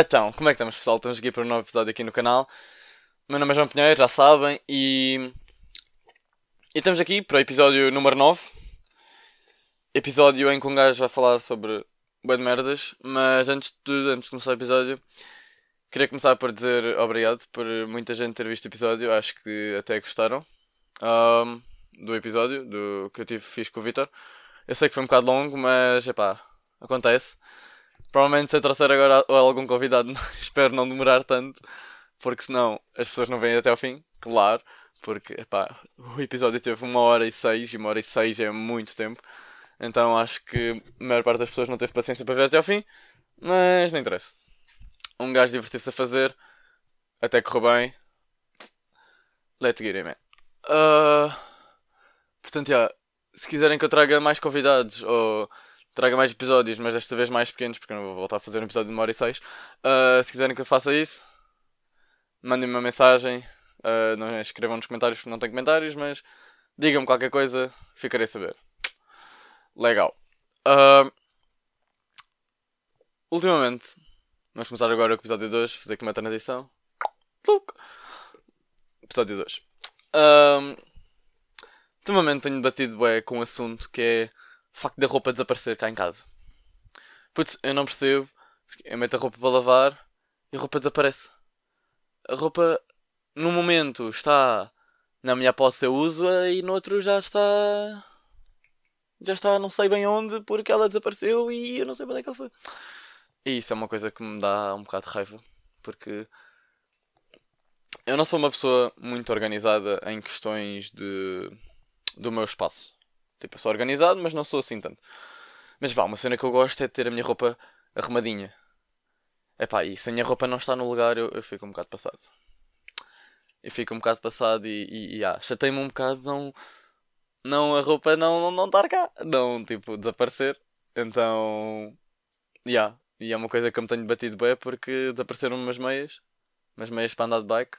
Então, como é que estamos, pessoal? Estamos aqui para um novo episódio aqui no canal. Meu nome é João Pinheiro, já sabem, e. E estamos aqui para o episódio número 9. Episódio em que um gajo vai falar sobre bué de merdas, mas antes de tudo, antes de começar o episódio, queria começar por dizer obrigado por muita gente ter visto o episódio, acho que até gostaram um, do episódio do que eu tive, fiz com o Vitor. Eu sei que foi um bocado longo, mas epá, acontece. Provavelmente se eu trouxer agora algum convidado, espero não demorar tanto, porque senão as pessoas não vêm até ao fim, claro. Porque epá, o episódio teve uma hora e seis, e uma hora e seis é muito tempo. Então acho que a maior parte das pessoas não teve paciência para ver até ao fim, mas não interessa. Um gajo divertiu-se a fazer, até correu bem. Let's get it, man. Uh, portanto, yeah, se quiserem que eu traga mais convidados ou traga mais episódios, mas desta vez mais pequenos, porque eu não vou voltar a fazer um episódio de uma hora e seis. Uh, se quiserem que eu faça isso, mandem-me uma mensagem. Uh, não escrevam nos comentários porque não tem comentários, mas digam-me qualquer coisa, ficarei a saber. Legal. Uh, ultimamente, vamos começar agora o episódio 2, fazer aqui uma transição. Episódio 2. Uh, ultimamente tenho debatido bem, com um assunto que é facto da roupa desaparecer cá em casa. Putz, eu não percebo. Eu meto a roupa para lavar e a roupa desaparece. A roupa, no momento, está na minha posse, eu uso-a e no outro já está já está não sei bem onde porque ela desapareceu e eu não sei onde é que ela foi. E isso é uma coisa que me dá um bocado de raiva porque eu não sou uma pessoa muito organizada em questões de do meu espaço. Tipo, eu sou organizado, mas não sou assim tanto. Mas vá, uma cena que eu gosto é de ter a minha roupa arrumadinha. Epá, e se a minha roupa não está no lugar, eu, eu fico um bocado passado. Eu fico um bocado passado e, e, e ah, chatei-me um bocado não não a roupa não, não, não estar cá, não tipo desaparecer. Então, yeah. e é uma coisa que eu me tenho batido bem porque desapareceram umas meias, umas meias para andar de bike.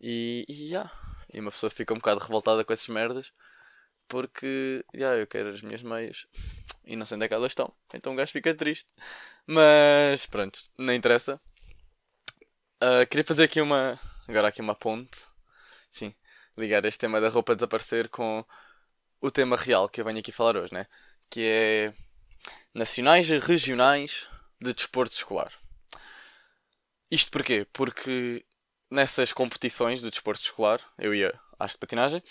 E, e, yeah. e uma pessoa fica um bocado revoltada com essas merdas porque yeah, eu quero as minhas meias e não sei onde é que elas estão. Então o gajo fica triste. Mas pronto, não interessa. Uh, queria fazer aqui uma. Agora aqui uma ponte. Sim ligar este tema da roupa desaparecer com o tema real que eu venho aqui falar hoje, né? Que é nacionais e regionais de desporto escolar. Isto porquê? Porque nessas competições do desporto escolar, eu ia às de patinagem,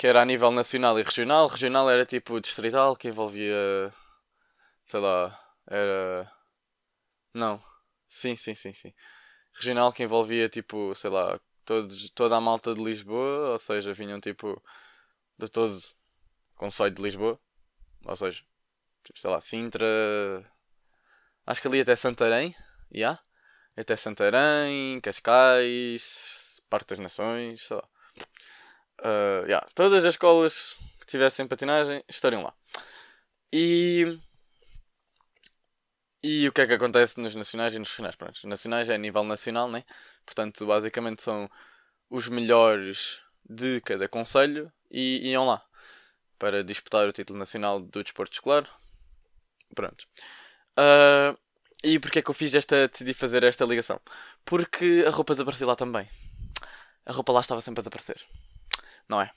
que era a nível nacional e regional. Regional era tipo distrital, que envolvia. sei lá. Era. Não. Sim, sim, sim, sim. Regional que envolvia tipo, sei lá, todos, toda a malta de Lisboa, ou seja, vinham tipo de todo o Conselho de Lisboa, ou seja, tipo, sei lá, Sintra, acho que ali até Santarém, já, yeah. até Santarém, Cascais, Parque das Nações, sei lá. Uh, yeah. Todas as escolas que tivessem patinagem estariam lá. E. E o que é que acontece nos nacionais e nos regionais? Pronto, nacionais é a nível nacional, né? Portanto, basicamente são os melhores de cada conselho e iam lá para disputar o título nacional do desporto escolar. Pronto. Uh, e porquê é que eu fiz esta. decidi fazer esta ligação? Porque a roupa desapareceu lá também. A roupa lá estava sempre a desaparecer. Não é?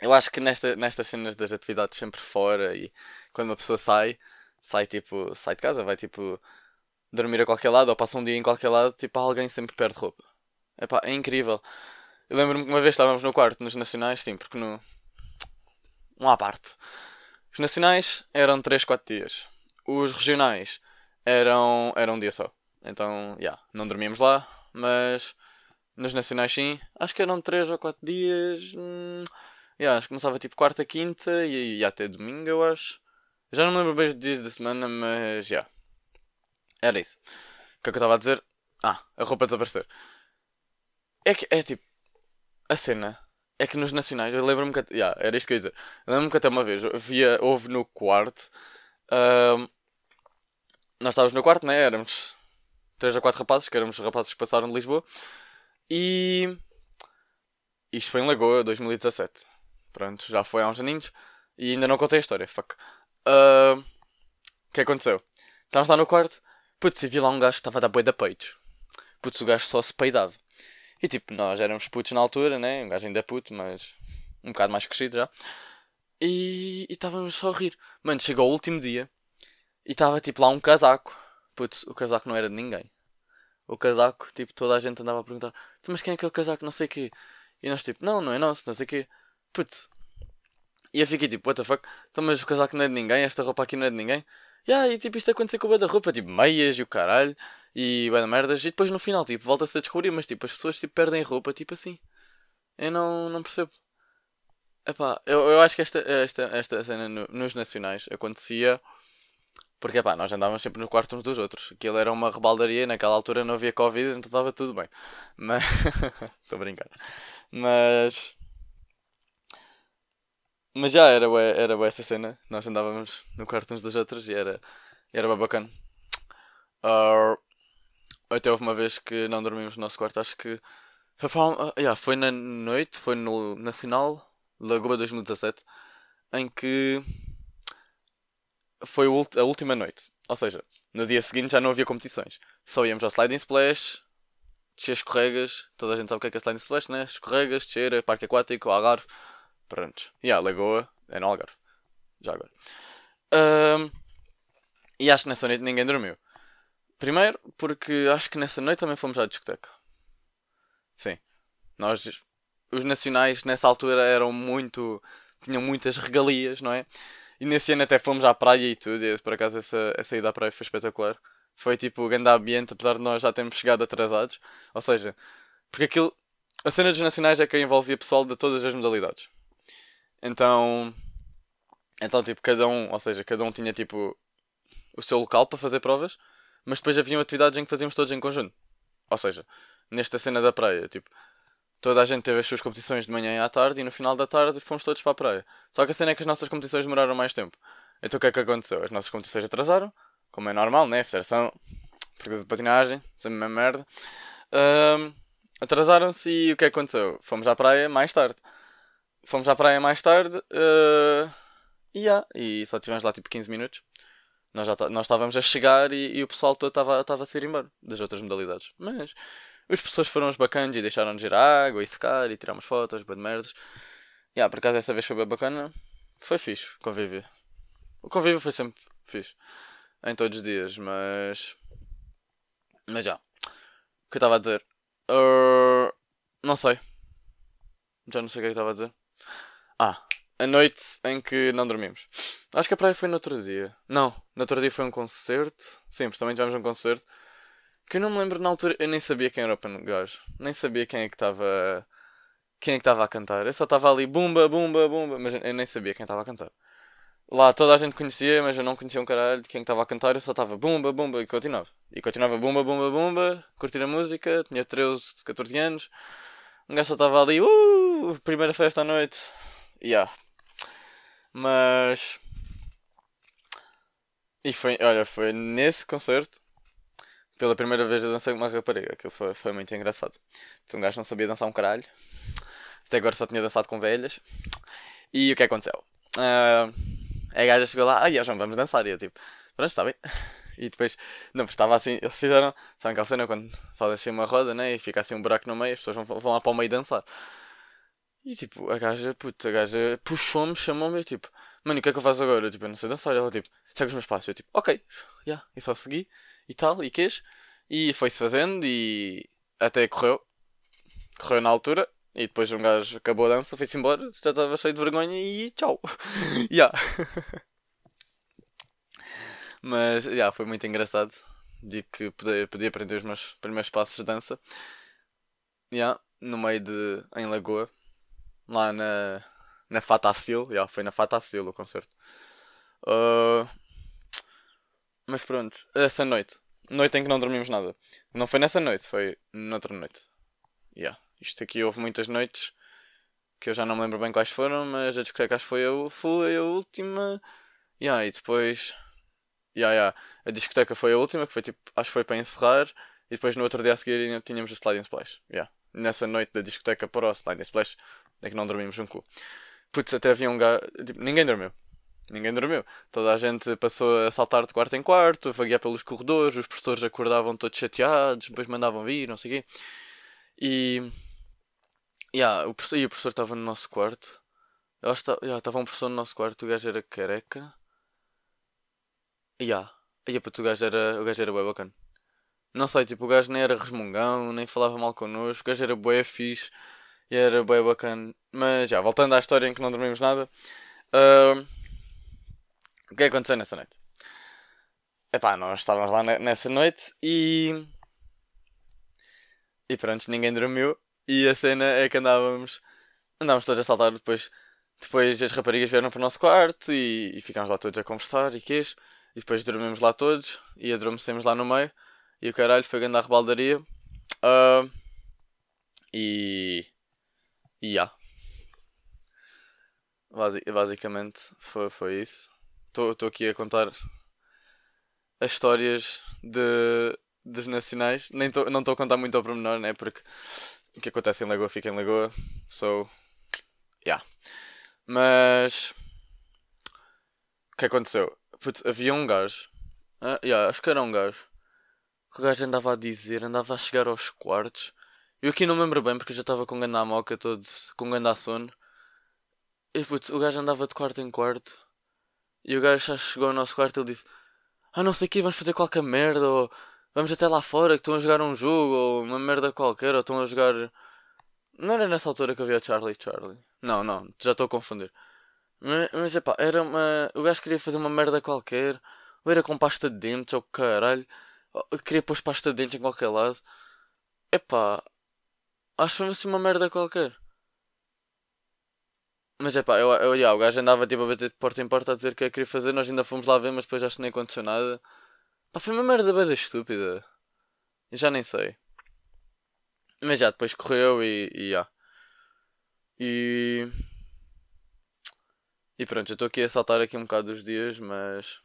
Eu acho que nesta, nestas cenas das atividades sempre fora e quando uma pessoa sai, sai tipo, sai de casa, vai tipo dormir a qualquer lado ou passa um dia em qualquer lado, tipo, alguém sempre perde roupa. Epá, é incrível. Eu lembro-me que uma vez estávamos no quarto nos Nacionais, sim, porque no. Um à parte. Os Nacionais eram 3, 4 dias. Os regionais eram, eram um dia só. Então, já, yeah, não dormíamos lá, mas nos Nacionais sim. Acho que eram 3 ou 4 dias. Hum, yeah, acho que começava tipo quarta, quinta e, e até domingo, eu acho. Já não me lembro bem os dias da semana, mas já. Yeah. Era isso. O que é que eu estava a dizer? Ah, a roupa desaparecer. É que, é tipo, a cena é que nos nacionais, eu lembro-me que. Yeah, era isto que eu ia dizer. Lembro-me que até uma vez havia, houve no quarto. Uh, nós estávamos no quarto, né? Éramos 3 ou 4 rapazes, que éramos os rapazes que passaram de Lisboa. E. Isto foi em Lagoa, 2017. Pronto, já foi há uns aninhos. E ainda não contei a história, fuck. Uh, o que aconteceu? Estávamos lá no quarto Putz, e vi lá um gajo que estava a dar boi da peitos. Putz, o gajo só se peidava. E tipo, nós éramos putos na altura, né? Um gajo ainda é puto, mas um bocado mais crescido já. E estávamos só a rir. Mano, chegou o último dia e estava tipo lá um casaco. Putz, o casaco não era de ninguém. O casaco, tipo, toda a gente andava a perguntar: "Então, Mas quem é que é casaco? Não sei o quê. E nós tipo: Não, não é nosso, não sei o quê. Putz. E eu fiquei tipo: What the fuck? Então, mas o casaco não é de ninguém, esta roupa aqui não é de ninguém. E tipo, isto aconteceu com o da roupa, tipo, meias e o caralho, e bué da merdas, e depois no final, tipo, volta-se a descobrir, mas tipo, as pessoas tipo, perdem roupa, tipo assim. Eu não, não percebo. Epá, eu, eu acho que esta, esta, esta cena no- nos nacionais acontecia porque epá, nós andávamos sempre no quarto uns dos outros. Aquilo era uma rebaldaria, naquela altura não havia Covid, então estava tudo bem. Mas. Estou a brincar. Mas. Mas já era bué, era essa cena. Nós andávamos no quarto uns dos outros e era, era bem bacana. Ah, até houve uma vez que não dormimos no nosso quarto, acho que. Foi, ah, yeah, foi na noite, foi no Nacional Lagoa 2017, em que foi a última noite. Ou seja, no dia seguinte já não havia competições. Só íamos ao Sliding Splash, descer escorregas. Toda a gente sabe o que é, que é Sliding Splash, né? Escorregas, descer, parque aquático, Algarve. Pronto. E a Lagoa é no Algarve. Já agora. Ahm, e acho que nessa noite ninguém dormiu. Primeiro, porque acho que nessa noite também fomos à discoteca. Sim. Nós, os nacionais nessa altura eram muito. tinham muitas regalias, não é? E nesse ano até fomos à praia e tudo, e por acaso essa, essa ida à praia foi espetacular. Foi tipo o grande ambiente, apesar de nós já termos chegado atrasados. Ou seja, porque aquilo. A cena dos nacionais é que envolvia pessoal de todas as modalidades. Então. Então, tipo, cada um, ou seja, cada um tinha tipo o seu local para fazer provas, mas depois haviam atividades em que fazíamos todos em conjunto. Ou seja, nesta cena da praia, tipo, toda a gente teve as suas competições de manhã e à tarde e no final da tarde fomos todos para a praia. Só que a cena é que as nossas competições demoraram mais tempo. Então o que é que aconteceu? As nossas competições atrasaram, como é normal, né? Federação, perda de patinagem, sempre a mesma merda. Ahm, Atrasaram-se e o que é que aconteceu? Fomos à praia mais tarde. Fomos à praia mais tarde ah, e, yeah, e só tivemos lá tipo 15 minutos. Nós, já tá- nós estávamos a chegar e, e o pessoal todo estava a se ir embora das outras modalidades. Mas os pessoas foram os bacanas e deixaram-nos ir à água e secar e tiramos fotos, bué de merdas. Yeah, por acaso essa vez foi bem bacana. Foi fixe, convívio. O convívio foi sempre fixe. Em todos os dias, mas. Mas já. O que eu estava a dizer? Uh, não sei. Já não sei o que é que estava a dizer. Ah, a noite em que não dormimos. Acho que a praia foi no outro dia. Não, no outro dia foi um concerto. Sim, mas também tivemos um concerto. Que eu não me lembro na altura, eu nem sabia quem era o gajo. Nem sabia quem é que estava. Quem é que estava a cantar. Eu só estava ali, bumba, bumba, bumba, mas eu nem sabia quem estava a cantar. Lá toda a gente conhecia, mas eu não conhecia um caralho de quem estava a cantar, eu só estava bumba, bumba e continuava. E continuava bumba, bumba, bumba, curtir a música, tinha 13, 14 anos. Um gajo só estava ali, uh, primeira festa à noite. Yeah. Mas. E foi, olha, foi nesse concerto, pela primeira vez eu dancei com uma rapariga, que foi, foi muito engraçado. Um gajo não sabia dançar um caralho, até agora só tinha dançado com velhas. E o que aconteceu? Ah, a gaja chegou lá, ai, João, vamos dançar. E eu tipo, pronto, está bem. E depois, não, estava assim, eles fizeram, sabe aquela cena quando fazem assim uma roda, né? E fica assim um buraco no meio, as pessoas vão, vão lá para o meio dançar. E tipo, a gaja, puto, a gaja puxou-me, chamou-me e tipo, mano, e o que é que eu faço agora? Eu, tipo, eu não sei dançar. Ela tipo, segue os meus passos. Eu tipo, ok, já, yeah. e só segui e tal, e quês. E foi-se fazendo e até correu. Correu na altura. E depois um gajo acabou a dança, foi-se embora, já estava cheio de vergonha e tchau. yeah. Mas, yeah, foi muito engraçado. Digo que podia, podia aprender os meus primeiros passos de dança. Yeah, no meio de. em Lagoa. Lá na. na Fatacil. Yeah, foi na Fatacil o concerto. Uh, mas pronto, essa noite. Noite em que não dormimos nada. Não foi nessa noite, foi noutra noite. Yeah. Isto aqui houve muitas noites que eu já não me lembro bem quais foram, mas a discoteca acho que foi a, foi a última. Yeah, e depois. Yeah, yeah. A discoteca foi a última, que foi tipo. Acho que foi para encerrar. E depois no outro dia a seguir tínhamos o Sliding Splash. Yeah. Nessa noite da discoteca para o Sliding Splash é que não dormimos um cu. Putz, até havia um gajo. Tipo, ninguém dormiu. Ninguém dormiu. Toda a gente passou a saltar de quarto em quarto, a vaguear pelos corredores, os professores acordavam todos chateados, depois mandavam vir, não sei o quê. E. Yeah, o professor, e o professor estava no nosso quarto. Eu acho que estava yeah, um professor no nosso quarto, o gajo era careca. Yeah. E yeah, o gajo era, o gajo era bem bacana. Não sei, tipo, o gajo nem era resmungão, nem falava mal connosco, o gajo era bué fixe e era bué bacana. Mas já, voltando à história em que não dormimos nada. Uh, o que é que aconteceu nessa noite? Epá, nós estávamos lá nessa noite e. E pronto, ninguém dormiu. E a cena é que andávamos. Andávamos todos a saltar depois. Depois as raparigas vieram para o nosso quarto e, e ficámos lá todos a conversar e quês. E depois dormimos lá todos e adormecemos lá no meio. E o caralho foi grande a rebaldaria. Uh, e. E já. Basi basicamente foi, foi isso. Estou aqui a contar as histórias de, dos nacionais. Nem tô, não estou a contar muito ao pormenor, né? Porque o que acontece em Lagoa fica em Lagoa. So. Yeah. Mas. O que aconteceu? Putz, havia um gajo. Uh, yeah, acho que era um gajo o gajo andava a dizer, andava a chegar aos quartos. Eu aqui não me lembro bem porque já estava com ganda moca, todo com ganda sono. E putz, o gajo andava de quarto em quarto. E o gajo já chegou ao nosso quarto e ele disse: Ah, não sei o que, vamos fazer qualquer merda, ou vamos até lá fora que estão a jogar um jogo, ou uma merda qualquer, ou estão a jogar. Não era nessa altura que havia Charlie Charlie. Não, não, já estou a confundir. Mas, mas epá, era uma. O gajo queria fazer uma merda qualquer, ou era com pasta de dentes, ou caralho. Eu queria pôr pasta de dentes em qualquer lado. Epá, acho-me assim uma merda qualquer. Mas é pá, eu, eu, o gajo andava tipo a bater de porta em porta a dizer o que é que queria fazer. Nós ainda fomos lá ver, mas depois acho que nem aconteceu nada. Pá, foi uma merda bada estúpida. Já nem sei. Mas já, depois correu e. E. Já. E, e pronto, eu estou aqui a saltar aqui um bocado dos dias, mas.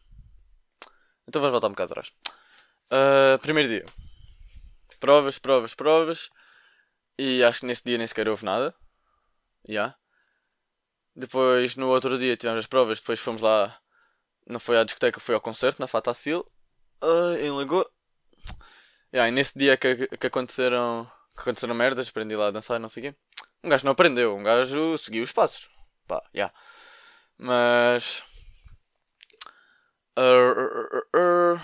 Então vamos voltar um bocado atrás. Uh, primeiro dia. Provas, provas, provas. E acho que nesse dia nem sequer houve nada. Já. Yeah. Depois, no outro dia, tivemos as provas. Depois fomos lá. Não foi à discoteca, foi ao concerto na Fatacil. Uh, em Lagoa. Yeah, e nesse dia que, que aconteceram. Que aconteceram merdas, aprendi lá a dançar, não sei o quê. Um gajo não aprendeu, um gajo seguiu os passos. Pá, yeah. Mas. Uh, uh,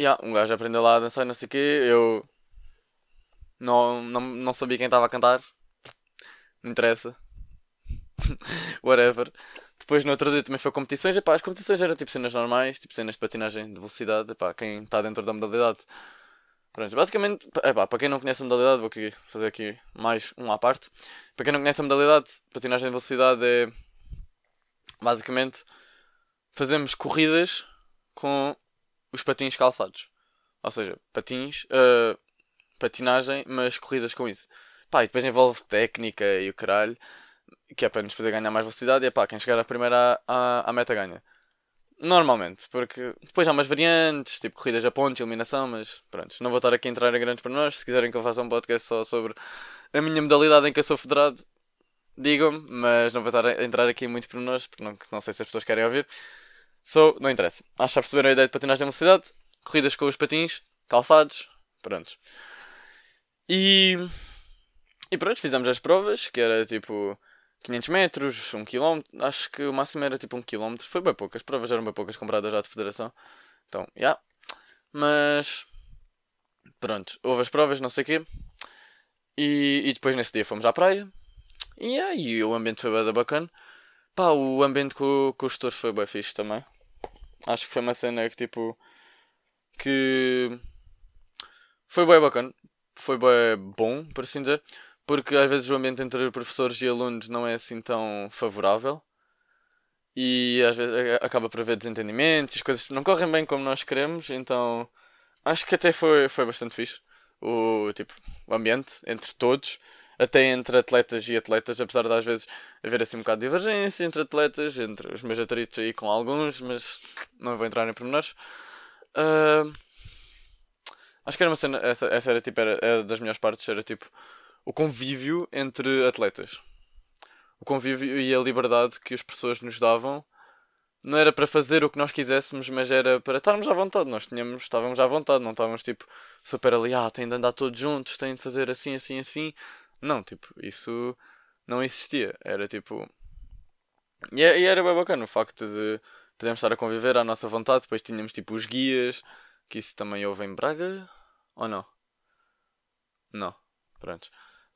yeah, um gajo aprendeu lá a dançar, não sei o quê. Eu. Não, não, não sabia quem estava a cantar. Não interessa. Whatever. Depois no outro dia também foi competições. Epá, as competições eram tipo cenas normais, tipo cenas de patinagem de velocidade. Epá, quem está dentro da modalidade. Pronto, basicamente, para quem não conhece a modalidade, vou aqui fazer aqui mais um à parte. Para quem não conhece a modalidade, patinagem de velocidade é basicamente fazemos corridas com os patins calçados. Ou seja, patins, uh, patinagem, mas corridas com isso. Pá, e depois envolve técnica e o caralho, que é para nos fazer ganhar mais velocidade. E é pá, quem chegar a primeira à, à meta ganha. Normalmente, porque depois há umas variantes, tipo corridas a pontos, eliminação, mas pronto, não vou estar aqui a entrar em grandes nós Se quiserem que eu faça um podcast só sobre a minha modalidade em que eu sou federado, digam-me, mas não vou estar a entrar aqui muito nós porque não, não sei se as pessoas querem ouvir. So, não interessa. Acho que perceberam a ideia de patinagem de velocidade, corridas com os patins, calçados, pronto. E e pronto, fizemos as provas, que era tipo 500 metros, 1 km. Acho que o máximo era tipo 1 km. Foi bem poucas. As provas eram bem poucas comparadas já de federação. Então, já. Yeah. Mas. Pronto, houve as provas, não sei o quê. E, e depois nesse dia fomos à praia. E aí o ambiente foi bem bacana. Pá, o ambiente com, com os tutores foi bem fixe também. Acho que foi uma cena que tipo. Que. Foi bem bacana. Foi bem bom, por assim dizer porque às vezes o ambiente entre professores e alunos não é assim tão favorável e às vezes acaba por haver desentendimentos, as coisas não correm bem como nós queremos, então acho que até foi, foi bastante fixe o, tipo, o ambiente entre todos, até entre atletas e atletas, apesar de às vezes haver assim um bocado de divergência entre atletas, entre os meus atritos aí com alguns, mas não vou entrar em pormenores. Uh, acho que era uma cena, essa, essa era tipo, era, era das melhores partes, era tipo o convívio entre atletas. o convívio e a liberdade que as pessoas nos davam não era para fazer o que nós quiséssemos, mas era para estarmos à vontade. Nós tínhamos, estávamos à vontade, não estávamos tipo super ali, ah, têm de andar todos juntos, têm de fazer assim, assim, assim. Não, tipo, isso não existia. Era tipo. E, e era bem bacana o facto de podermos estar a conviver à nossa vontade. Depois tínhamos tipo os guias, que isso também houve em Braga, ou não? Não, pronto.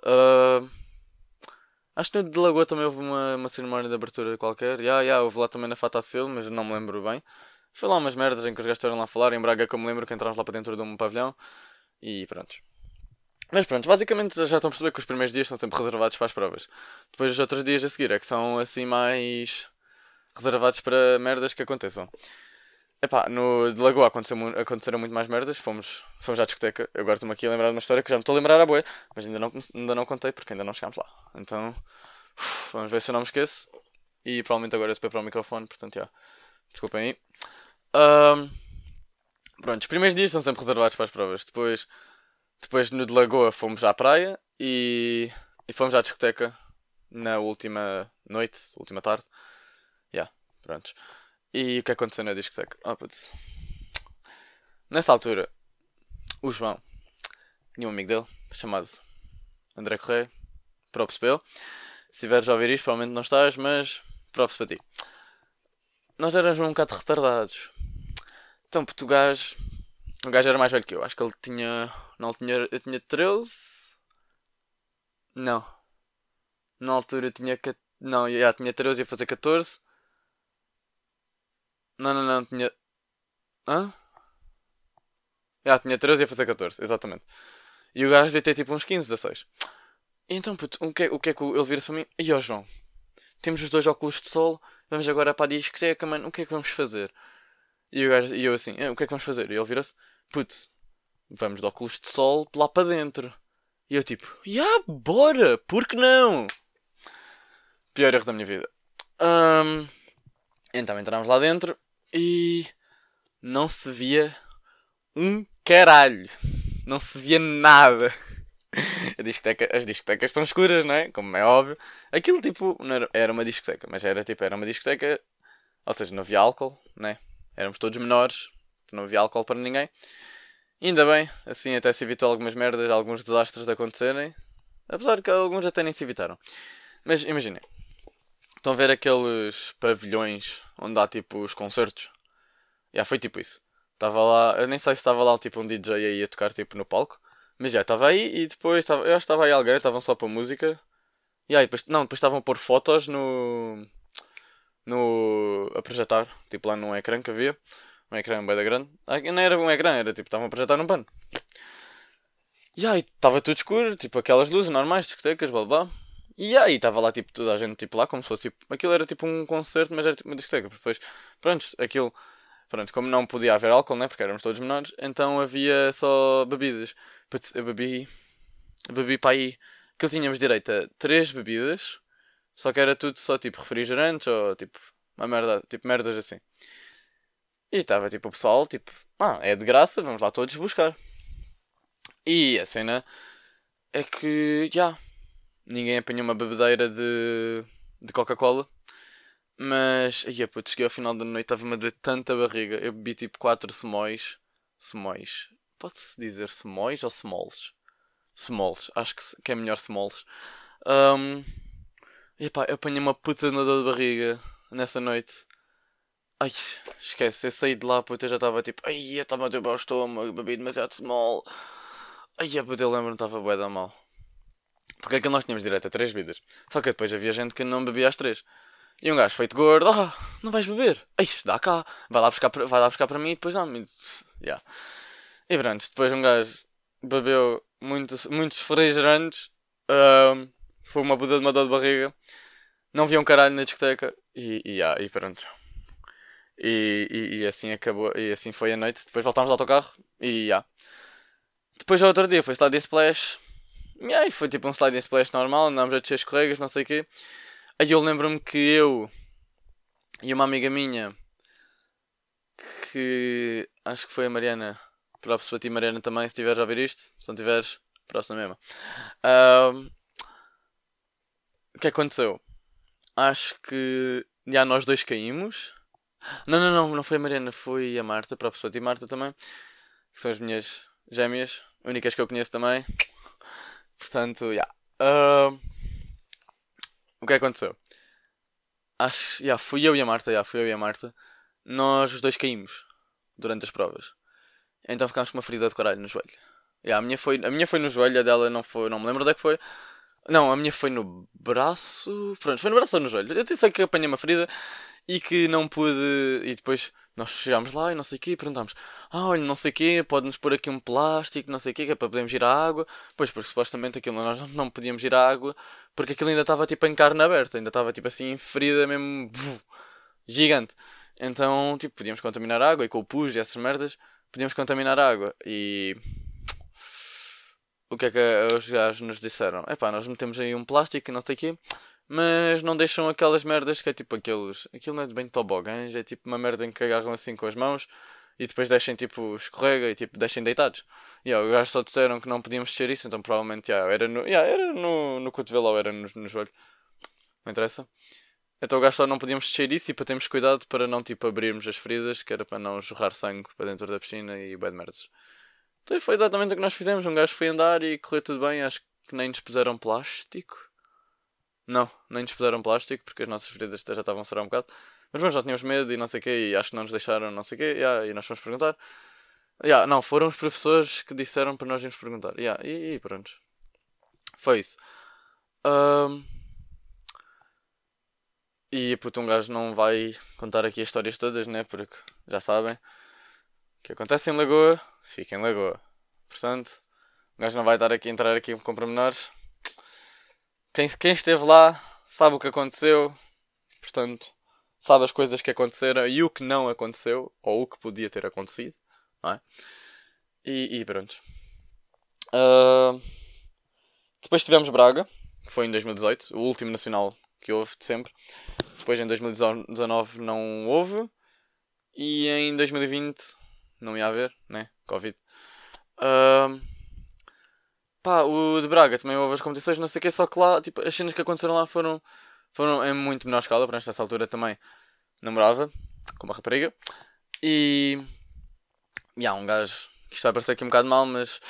Uh, Acho que no de Lagoa também houve uma, uma cerimónia de abertura qualquer. Yeah, yeah, houve lá também na Fatacil, mas não me lembro bem. Foi lá umas merdas em que os gajos estiveram lá a falar. Em Braga, como me lembro, que entramos lá para dentro de um pavilhão. E pronto. Mas pronto, basicamente já estão a perceber que os primeiros dias são sempre reservados para as provas. Depois os outros dias a seguir é que são assim mais reservados para merdas que aconteçam. Epá, no de Lagoa aconteceram muito mais merdas. Fomos, fomos à discoteca. Eu agora estou-me aqui a lembrar de uma história que já me estou a lembrar a boa, mas ainda não, ainda não contei porque ainda não chegámos lá. Então, uf, vamos ver se eu não me esqueço. E provavelmente agora eu para o microfone, portanto, já. Desculpem aí. Um, pronto, os primeiros dias são sempre reservados para as provas. Depois, depois no de Lagoa fomos à praia e, e fomos à discoteca na última noite, última tarde. Já, yeah, pronto. E o que aconteceu na discoteca? Oh, putz. Nessa altura, o João tinha um amigo dele chamado André Correia. Props para ele. Se estiveres a ouvir isto, provavelmente não estás, mas props para ti. Nós éramos um bocado retardados. Então, gajo. O gajo era mais velho que eu. Acho que ele tinha. Não, ele tinha, eu tinha 13. Não. Na altura eu tinha. Não, já tinha 13 e ia fazer 14. Não, não, não, tinha. Hã? Ah, tinha 13 e ia fazer 14, exatamente. E o gajo devia ter tipo uns 15, 16. E então, puto, o que, é, o que é que ele vira-se para mim? E ó, João, temos os dois óculos de sol, vamos agora para a discoteca, mano, o que é que vamos fazer? E, o gajo, e eu assim, ah, o que é que vamos fazer? E ele vira-se, puto, vamos de óculos de sol lá para dentro. E eu tipo, ya, yeah, bora, por que não? Pior erro da minha vida. Um, então entramos lá dentro e não se via um caralho. Não se via nada. Discoteca, as discotecas são escuras, não é? Como é óbvio. Aquilo tipo era, era, uma discoteca, mas era tipo, era uma discoteca, ou seja, não havia álcool, né? Éramos todos menores, não havia álcool para ninguém. ainda bem, assim até se evitou algumas merdas, alguns desastres de acontecerem. Apesar de que alguns até nem se evitaram. Mas imaginem, Estão a ver aqueles pavilhões onde há tipo os concertos? Já foi tipo isso. Estava lá, eu nem sei se estava lá tipo um DJ aí a tocar tipo no palco. Mas já, estava aí e depois estava, eu acho que estava aí alguém, estavam só para música. E aí, depois, não, depois estavam a pôr fotos no. no. a projetar, tipo lá num ecrã que havia. Um ecrã bem da grande. Ah, não era um ecrã, era tipo, estavam a projetar num pano. E aí, estava tudo escuro, tipo aquelas luzes normais, discotecas, blá blá. E aí estava lá tipo toda a gente tipo lá como se fosse tipo. Aquilo era tipo um concerto, mas era tipo uma discoteca. Depois, pronto, aquilo. Pronto, como não podia haver álcool, né? Porque éramos todos menores, então havia só bebidas. Eu bebi. bebi para aí. Que tínhamos direito a três bebidas, só que era tudo só tipo refrigerantes ou tipo. Uma merda, tipo merdas assim. E estava tipo o pessoal, tipo, ah, é de graça, vamos lá todos buscar. E a cena é que, já, yeah, ninguém apanhou uma bebedeira de, de Coca-Cola. Mas, aí, putz, cheguei ao final da noite, estava-me a doer tanta barriga. Eu bebi tipo 4 semóis. Semóis. Pode-se dizer semóis ou smalls? Smalls. Acho que, que é melhor smalls. Um, e pá, eu apanhei uma puta na dor de barriga nessa noite. Ai, esquece, eu saí de lá, puta, eu já estava tipo, ai, eu estava a ter o estômago, bebi demasiado small. Ai, puta, eu lembro-me, estava bué da mal. Porque é que nós tínhamos direito a três bebidas. Só que depois havia gente que não bebia as três. E um gajo feito gordo, ah, não vais beber? Ei, dá cá, vai lá buscar, vai lá buscar para mim e depois dá-me. Yeah. E pronto, depois um gajo bebeu muitos, muitos refrigerantes, um, foi uma buda de uma dor de barriga, não via um caralho na discoteca e, e, yeah, e pronto. E, e, e, assim acabou, e assim foi a noite. Depois voltámos ao autocarro e yeah. Depois o outro dia foi estar de splash e aí foi tipo um sliding splash normal, andámos a descer escorregas, não sei o quê. Aí eu lembro-me que eu e uma amiga minha, que acho que foi a Mariana, próprio para ti Mariana também, se estiveres a ouvir isto, se não tiveres, próxima mesmo. O que aconteceu? acho que já nós dois caímos. Não, não, não, não foi a Mariana, foi a Marta, próprio Spot e Marta também, que são as minhas gêmeas, únicas que eu conheço também. Portanto, já. Yeah. Uh, o que aconteceu? Acho, já, fui eu e a Marta, já, fui eu e a Marta. Nós os dois caímos durante as provas. Então ficámos com uma ferida de caralho no joelho. Yeah, a, minha foi, a minha foi no joelho, a dela não foi, não me lembro onde é que foi. Não, a minha foi no braço. Pronto, foi no braço ou no joelho. Eu sei que apanhei uma ferida e que não pude. E depois nós chegámos lá e não sei o quê e perguntámos: Ah, olha, não sei o quê, pode-nos pôr aqui um plástico, não sei o quê, que é para podermos ir à água. Pois, porque supostamente aquilo nós não podíamos ir à água porque aquilo ainda estava tipo em carne aberta, ainda estava tipo assim ferida mesmo gigante. Então, tipo, podíamos contaminar a água e com o pus e essas merdas, podíamos contaminar a água. E o que é que os gajos nos disseram? É pá, nós metemos aí um plástico e não sei o quê, mas não deixam aquelas merdas que é tipo aqueles. Aquilo não é de bem tobogãs, é tipo uma merda em que agarram assim com as mãos e depois deixem tipo escorrega e tipo deixem deitados. E yeah, os gajos só disseram que não podíamos mexer isso, então provavelmente era no, era no, no cotovelo ou era no, no joelho. Não interessa. Então o gajo só não podíamos mexer isso e para termos cuidado para não tipo abrirmos as feridas, que era para não jorrar sangue para dentro da piscina e bad merdas. Então foi exatamente o que nós fizemos. Um gajo foi andar e correu tudo bem. Acho que nem nos puseram plástico. Não, nem nos puseram plástico porque as nossas feridas já estavam a ser um bocado. Mas bom, já tínhamos medo e não sei o quê. E acho que não nos deixaram não sei o quê. Yeah, e nós fomos perguntar. Yeah, não, foram os professores que disseram para nós irmos perguntar. Yeah, e, e pronto. Foi isso. Um... E puto, um gajo não vai contar aqui as histórias todas, né? Porque já sabem que acontece em Lagoa, fica em Lagoa. Portanto, o gajo não vai estar aqui entrar aqui com pormenores. Quem, quem esteve lá sabe o que aconteceu, portanto, sabe as coisas que aconteceram e o que não aconteceu, ou o que podia ter acontecido, não é? E, e pronto. Uh, depois tivemos Braga, foi em 2018, o último nacional que houve de sempre. Depois em 2019 não houve. E em 2020 não ia haver, né? Covid. Uh, pá, o de Braga também houve as competições, não sei o que, só que lá, tipo, as cenas que aconteceram lá foram, foram em muito menor escala, para nesta altura também namorava com uma rapariga. E. E há um gajo, isto vai parecer aqui um bocado mal, mas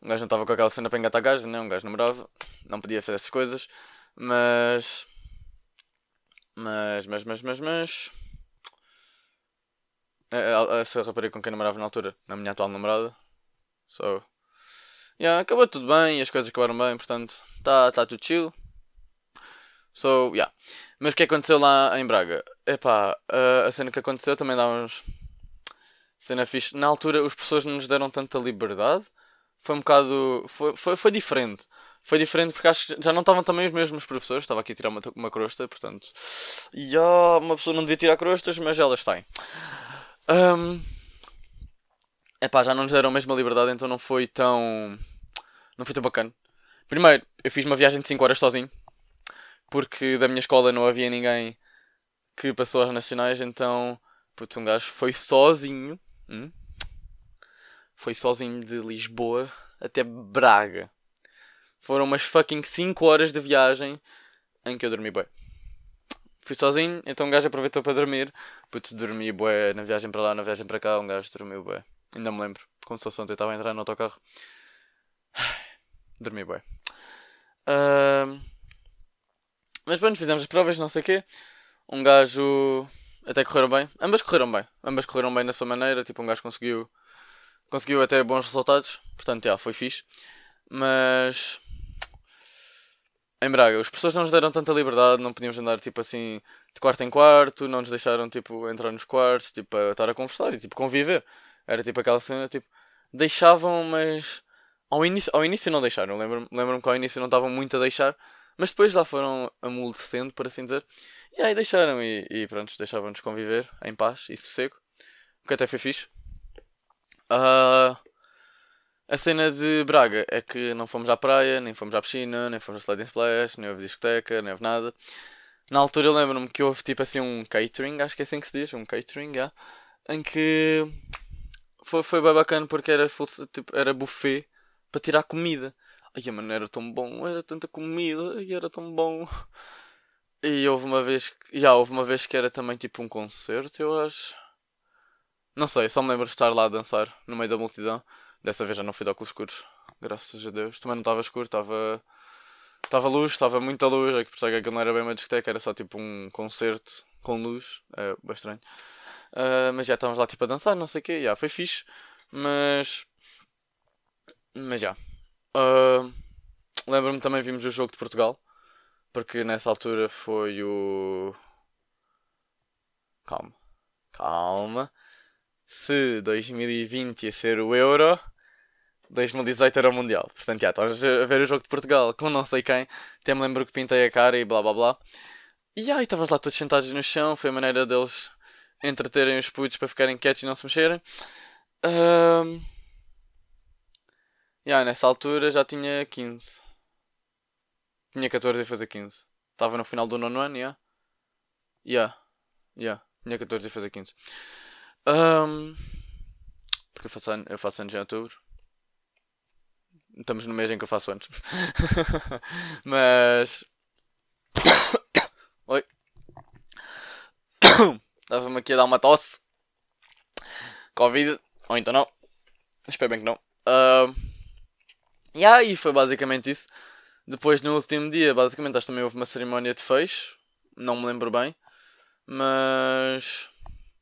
um gajo não estava com aquela cena para engatar gajo, né? Um gajo namorava, não podia fazer essas coisas, mas. Mas, mas, mas, mas, mas. Essa rapariga com quem namorava na altura, na minha atual namorada. So. Yeah, acabou tudo bem, as coisas acabaram bem, portanto, está tá tudo chill. So, yeah. Mas o que aconteceu lá em Braga? Epá, a, a cena que aconteceu também dá uns. Cena fixe. Na altura, os professores não nos deram tanta liberdade. Foi um bocado. Foi, foi, foi diferente. Foi diferente porque acho que já não estavam também os mesmos professores. Estava aqui a tirar uma, uma crosta, portanto. E yeah, uma pessoa não devia tirar crostas, mas elas têm. Um, epá, já não nos deram a mesma liberdade, então não foi tão. Não foi tão bacana. Primeiro, eu fiz uma viagem de 5 horas sozinho, porque da minha escola não havia ninguém que passou às nacionais, então. Putz, um gajo foi sozinho. Hum? Foi sozinho de Lisboa até Braga. Foram umas fucking 5 horas de viagem em que eu dormi bem. Fui sozinho, então um gajo aproveitou para dormir. Putz, dormi bué na viagem para lá, na viagem para cá, um gajo dormiu bué. Ainda me lembro, como se fosse ontem, estava a entrar no autocarro. Dormi bué. Uh... Mas pronto, fizemos as provas, não sei o quê. Um gajo... Até correram bem. Ambas correram bem. Ambas correram bem na sua maneira. Tipo, um gajo conseguiu... Conseguiu até bons resultados. Portanto, já, foi fixe. Mas em Braga, os professores não nos deram tanta liberdade, não podíamos andar tipo assim de quarto em quarto, não nos deixaram tipo entrar nos quartos, tipo a estar a conversar e tipo conviver. Era tipo aquela cena, tipo, deixavam, mas ao início, ao início não deixaram. Lembro-me lembro que ao início não estavam muito a deixar, mas depois lá foram amolecendo, por assim dizer. E aí deixaram e, e pronto, deixavam-nos conviver em paz e sossego, o que até foi fixe. Uh, a cena de Braga é que não fomos à praia, nem fomos à piscina, nem fomos a sliding splash, nem houve discoteca, nem houve nada. Na altura eu lembro-me que houve tipo assim um catering, acho que é assim que se diz, um catering, yeah, em que foi, foi bem bacana porque era, tipo, era buffet para tirar comida. Ai, mano, era tão bom, era tanta comida, e era tão bom. E houve uma vez que. Já, houve uma vez que era também tipo um concerto, eu acho. Não sei, só me lembro de estar lá a dançar no meio da multidão. Dessa vez já não fui de óculos escuros, graças a Deus. Também não estava escuro, estava. Estava luz, estava muita luz, é que por é que aquilo não era bem uma discoteca, era só tipo um concerto com luz, é bem estranho. Uh, mas já estávamos lá tipo a dançar, não sei o quê, já foi fixe, mas. Mas já. Uh, Lembro-me também vimos o jogo de Portugal, porque nessa altura foi o. Calma, calma. Se 2020 ia ser o Euro, 2018 era o Mundial. Portanto, já estás a ver o jogo de Portugal com não sei quem. Até me lembro que pintei a cara e blá blá blá. E aí estavas lá todos sentados no chão. Foi a maneira deles entreterem os putos para ficarem quietos e não se mexerem. Um... Yeah, nessa altura já tinha 15. Tinha 14 e fazer 15. Estava no final do nono ano, yeah. Yeah. Yeah. Tinha 14 e fazer 15. Um... Porque eu faço, eu faço anos em outubro. Estamos no mês em que eu faço anos. Mas. Oi. Estava-me aqui a dar uma tosse. Covid. Ou então não. Espero bem que não. Uh... E aí foi basicamente isso. Depois no último dia, basicamente, acho que também houve uma cerimónia de fecho. Não me lembro bem. Mas.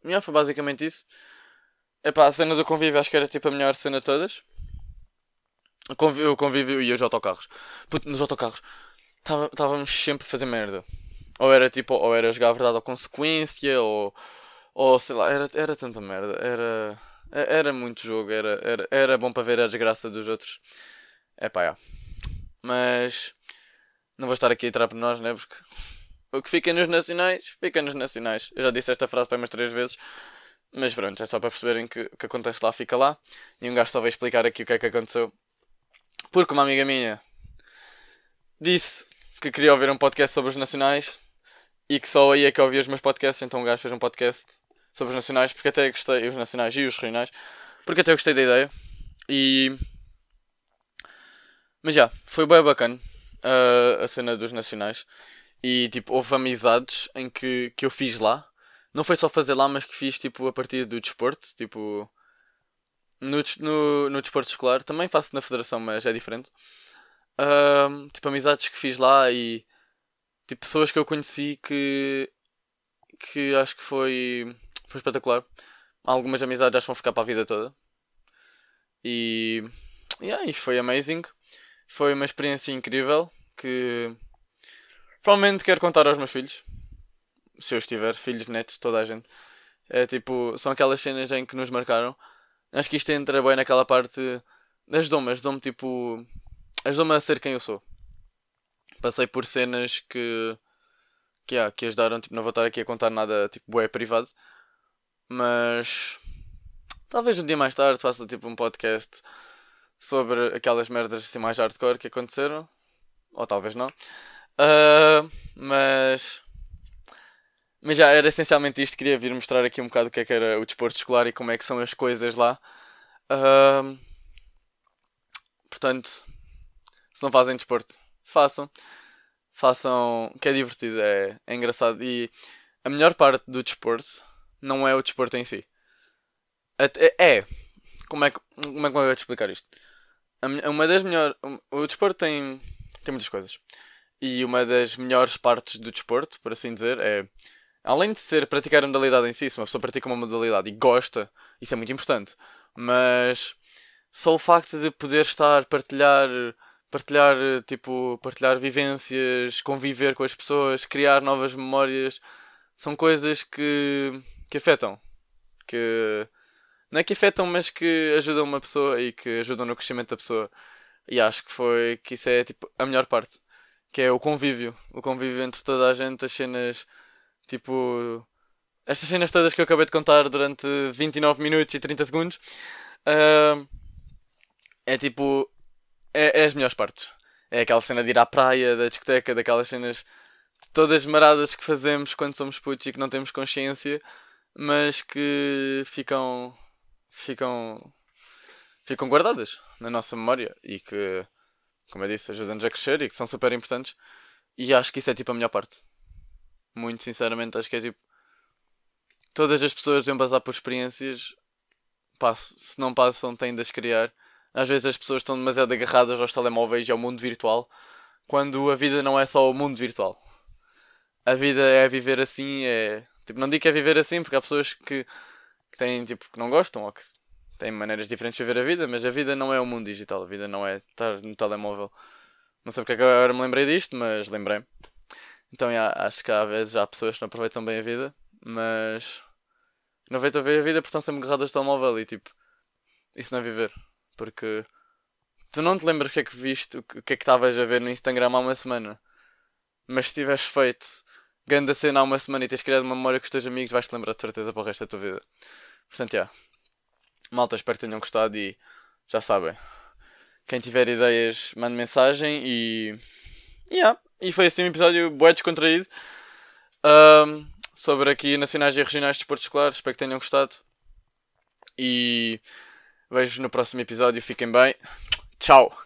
Yeah, foi basicamente isso. Epá, a cena do convívio acho que era tipo a melhor cena de todas. O convívio e os autocarros. Puto, nos autocarros estávamos sempre a fazer merda. Ou era tipo, ou era jogar a verdade ou consequência, ou, ou sei lá, era, era tanta merda. Era, era muito jogo, era, era, era bom para ver a desgraça dos outros. É pá, é. Mas não vou estar aqui a entrar por nós, né? Porque o que fica nos nacionais, fica nos nacionais. Eu já disse esta frase para umas três vezes. Mas pronto, é só para perceberem que o que acontece lá fica lá. E um gajo só vai explicar aqui o que é que aconteceu porque uma amiga minha disse que queria ouvir um podcast sobre os nacionais e que só aí é que ouvia os meus podcasts, então o gajo fez um podcast sobre os nacionais, porque até gostei, os nacionais e os regionais, porque até gostei da ideia. E. Mas já, foi bem bacana uh, a cena dos nacionais. E tipo, houve amizades em que, que eu fiz lá. Não foi só fazer lá, mas que fiz tipo a partir do desporto. Tipo, no, no, no desporto escolar, também faço na federação, mas é diferente. Um, tipo, amizades que fiz lá e tipo, pessoas que eu conheci que, que acho que foi, foi espetacular. Algumas amizades acho que vão ficar para a vida toda. E yeah, foi amazing. Foi uma experiência incrível que provavelmente quero contar aos meus filhos. Se eu estiver, filhos, netos, toda a gente. É tipo, são aquelas cenas em que nos marcaram Acho que isto entra bem naquela parte. Ajudou-me, ajudou-me tipo. Ajudou-me a ser quem eu sou. Passei por cenas que. que, yeah, que ajudaram. Tipo, não vou estar aqui a contar nada tipo é privado. Mas. Talvez um dia mais tarde faça tipo um podcast sobre aquelas merdas assim mais hardcore que aconteceram. Ou talvez não. Uh, mas. Mas já era essencialmente isto. Queria vir mostrar aqui um bocado o que é que era o desporto escolar e como é que são as coisas lá. Uh, portanto, se não fazem desporto, façam. Façam, que é divertido, é, é engraçado. E a melhor parte do desporto não é o desporto em si. É, é como é que, como é que eu vou te explicar isto? Uma das melhores. O desporto tem, tem muitas coisas. E uma das melhores partes do desporto, por assim dizer, é além de ser praticar a modalidade em si, se uma pessoa pratica uma modalidade e gosta, isso é muito importante. Mas só o facto de poder estar, partilhar, partilhar, tipo, partilhar vivências, conviver com as pessoas, criar novas memórias, são coisas que, que afetam. Que não é que afetam, mas que ajudam uma pessoa e que ajudam no crescimento da pessoa. E acho que foi que isso é tipo a melhor parte, que é o convívio, o convívio entre toda a gente, as cenas Tipo, estas cenas todas que eu acabei de contar durante 29 minutos e 30 segundos uh, é tipo. É, é, as melhores partes. É aquela cena de ir à praia, da discoteca, daquelas cenas todas maradas que fazemos quando somos putos e que não temos consciência, mas que ficam. ficam. ficam guardadas na nossa memória e que, como eu disse, ajudam-nos a crescer e que são super importantes. E acho que isso é tipo a melhor parte. Muito sinceramente, acho que é tipo. Todas as pessoas devem passar por experiências. Se não passam, têm de as criar. Às vezes as pessoas estão demasiado agarradas aos telemóveis e ao mundo virtual, quando a vida não é só o mundo virtual. A vida é viver assim, é. Tipo, não digo que é viver assim, porque há pessoas que, que têm, tipo, que não gostam ou que têm maneiras diferentes de ver a vida, mas a vida não é o mundo digital, a vida não é estar no telemóvel. Não sei porque é que agora me lembrei disto, mas lembrei. Então, yeah, acho que há vezes há pessoas que não aproveitam bem a vida, mas não aproveitam bem a vida porque estão sempre agarradas ao telemóvel e tipo, isso não é viver. Porque tu não te lembras o que é que viste, o que é que estavas a ver no Instagram há uma semana, mas se tiveres feito grande cena há uma semana e tens criado uma memória com os teus amigos, vais-te lembrar de certeza para o resto da tua vida. Portanto, já. Yeah. Malta, espero que tenham gostado e já sabem. Quem tiver ideias, mande mensagem e. Yeah. E foi assim um episódio bué descontraído um, sobre aqui nacionais e regionais de esportes claros. Espero que tenham gostado. E vejo no próximo episódio. Fiquem bem. Tchau!